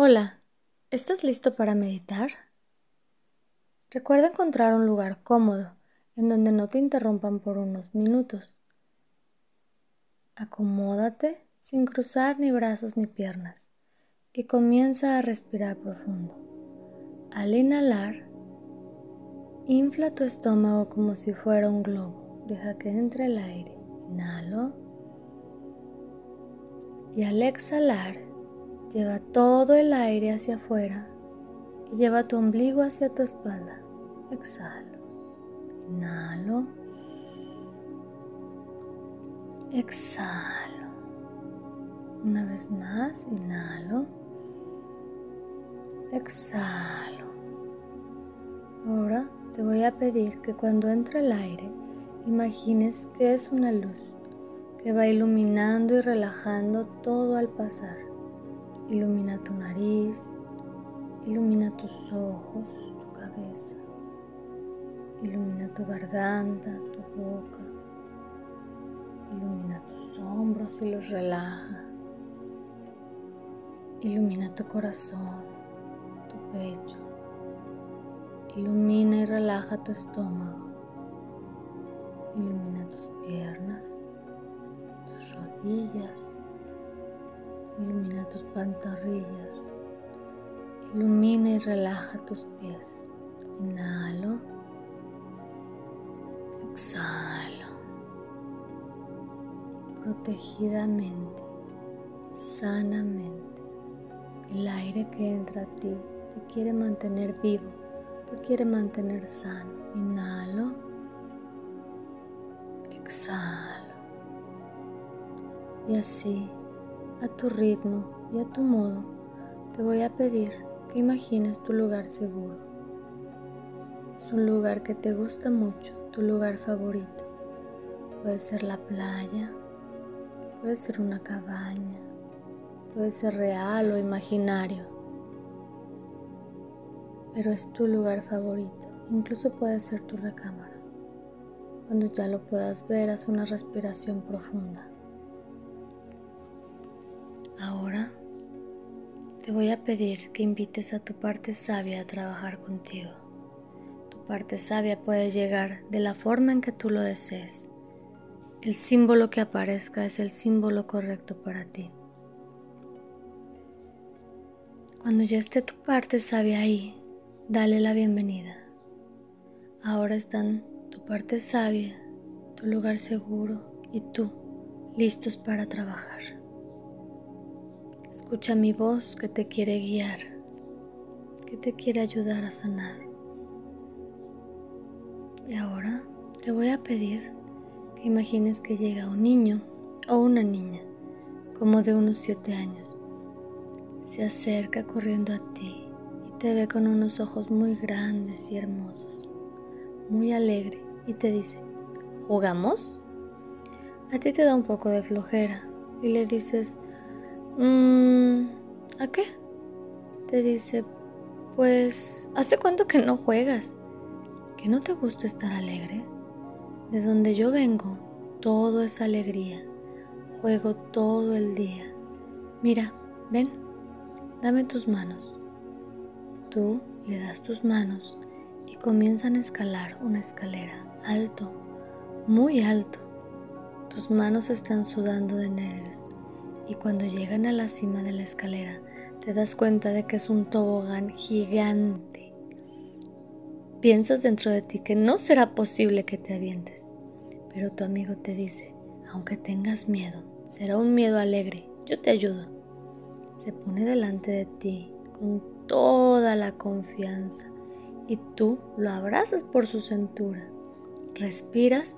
Hola, ¿estás listo para meditar? Recuerda encontrar un lugar cómodo en donde no te interrumpan por unos minutos. Acomódate sin cruzar ni brazos ni piernas y comienza a respirar profundo. Al inhalar, infla tu estómago como si fuera un globo. Deja que entre el aire. Inhalo. Y al exhalar, Lleva todo el aire hacia afuera y lleva tu ombligo hacia tu espalda. Exhalo. Inhalo. Exhalo. Una vez más, inhalo. Exhalo. Ahora te voy a pedir que cuando entre el aire, imagines que es una luz que va iluminando y relajando todo al pasar. Ilumina tu nariz, ilumina tus ojos, tu cabeza, ilumina tu garganta, tu boca, ilumina tus hombros y los relaja, ilumina tu corazón, tu pecho, ilumina y relaja tu estómago, ilumina tus piernas, tus rodillas, Ilumina tus pantorrillas. Ilumina y relaja tus pies. Inhalo. Exhalo. Protegidamente, sanamente. El aire que entra a ti te quiere mantener vivo, te quiere mantener sano. Inhalo. Exhalo. Y así a tu ritmo y a tu modo, te voy a pedir que imagines tu lugar seguro. Es un lugar que te gusta mucho, tu lugar favorito. Puede ser la playa, puede ser una cabaña, puede ser real o imaginario, pero es tu lugar favorito. Incluso puede ser tu recámara. Cuando ya lo puedas ver, haz una respiración profunda. Ahora te voy a pedir que invites a tu parte sabia a trabajar contigo. Tu parte sabia puede llegar de la forma en que tú lo desees. El símbolo que aparezca es el símbolo correcto para ti. Cuando ya esté tu parte sabia ahí, dale la bienvenida. Ahora están tu parte sabia, tu lugar seguro y tú listos para trabajar. Escucha mi voz que te quiere guiar, que te quiere ayudar a sanar. Y ahora te voy a pedir que imagines que llega un niño o una niña, como de unos siete años. Se acerca corriendo a ti y te ve con unos ojos muy grandes y hermosos, muy alegre y te dice, ¿jugamos? A ti te da un poco de flojera y le dices, ¿A qué? Te dice, pues, ¿hace cuánto que no juegas? ¿Que no te gusta estar alegre? De donde yo vengo, todo es alegría. Juego todo el día. Mira, ven, dame tus manos. Tú le das tus manos y comienzan a escalar una escalera alto, muy alto. Tus manos están sudando de nervios y cuando llegan a la cima de la escalera te das cuenta de que es un tobogán gigante. Piensas dentro de ti que no será posible que te avientes, pero tu amigo te dice, aunque tengas miedo, será un miedo alegre, yo te ayudo. Se pone delante de ti con toda la confianza y tú lo abrazas por su cintura, respiras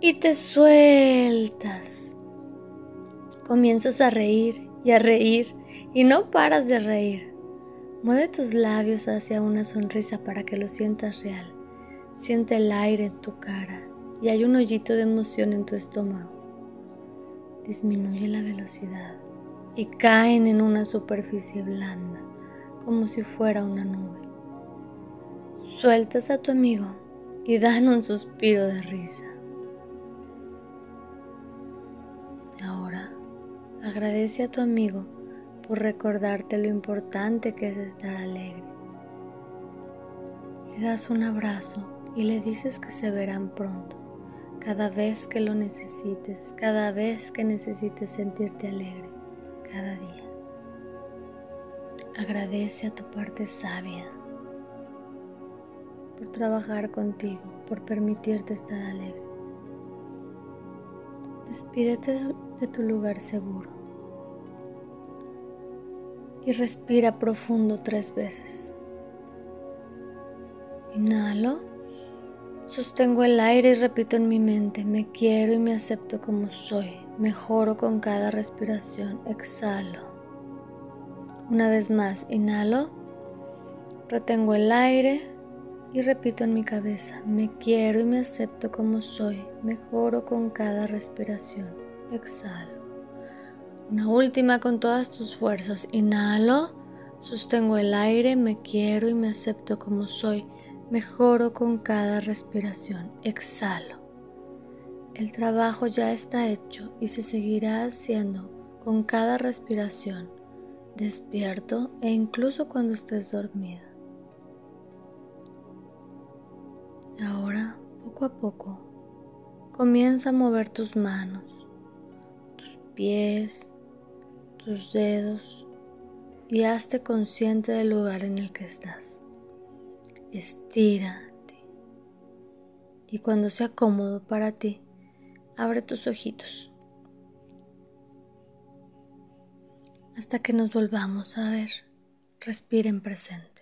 y te sueltas Comienzas a reír y a reír y no paras de reír. Mueve tus labios hacia una sonrisa para que lo sientas real. Siente el aire en tu cara y hay un hoyito de emoción en tu estómago. Disminuye la velocidad y caen en una superficie blanda, como si fuera una nube. Sueltas a tu amigo y dan un suspiro de risa. Agradece a tu amigo por recordarte lo importante que es estar alegre. Le das un abrazo y le dices que se verán pronto, cada vez que lo necesites, cada vez que necesites sentirte alegre, cada día. Agradece a tu parte sabia por trabajar contigo, por permitirte estar alegre. Despídete de tu lugar seguro y respira profundo tres veces. Inhalo, sostengo el aire y repito en mi mente, me quiero y me acepto como soy, mejoro con cada respiración, exhalo. Una vez más, inhalo, retengo el aire y repito en mi cabeza, me quiero y me acepto como soy, mejoro con cada respiración, exhalo. Una última con todas tus fuerzas. Inhalo, sostengo el aire, me quiero y me acepto como soy. Mejoro con cada respiración. Exhalo. El trabajo ya está hecho y se seguirá haciendo con cada respiración, despierto e incluso cuando estés dormida. Ahora, poco a poco, comienza a mover tus manos, tus pies, tus dedos y hazte consciente del lugar en el que estás. Estírate y cuando sea cómodo para ti, abre tus ojitos. Hasta que nos volvamos a ver, respira en presente.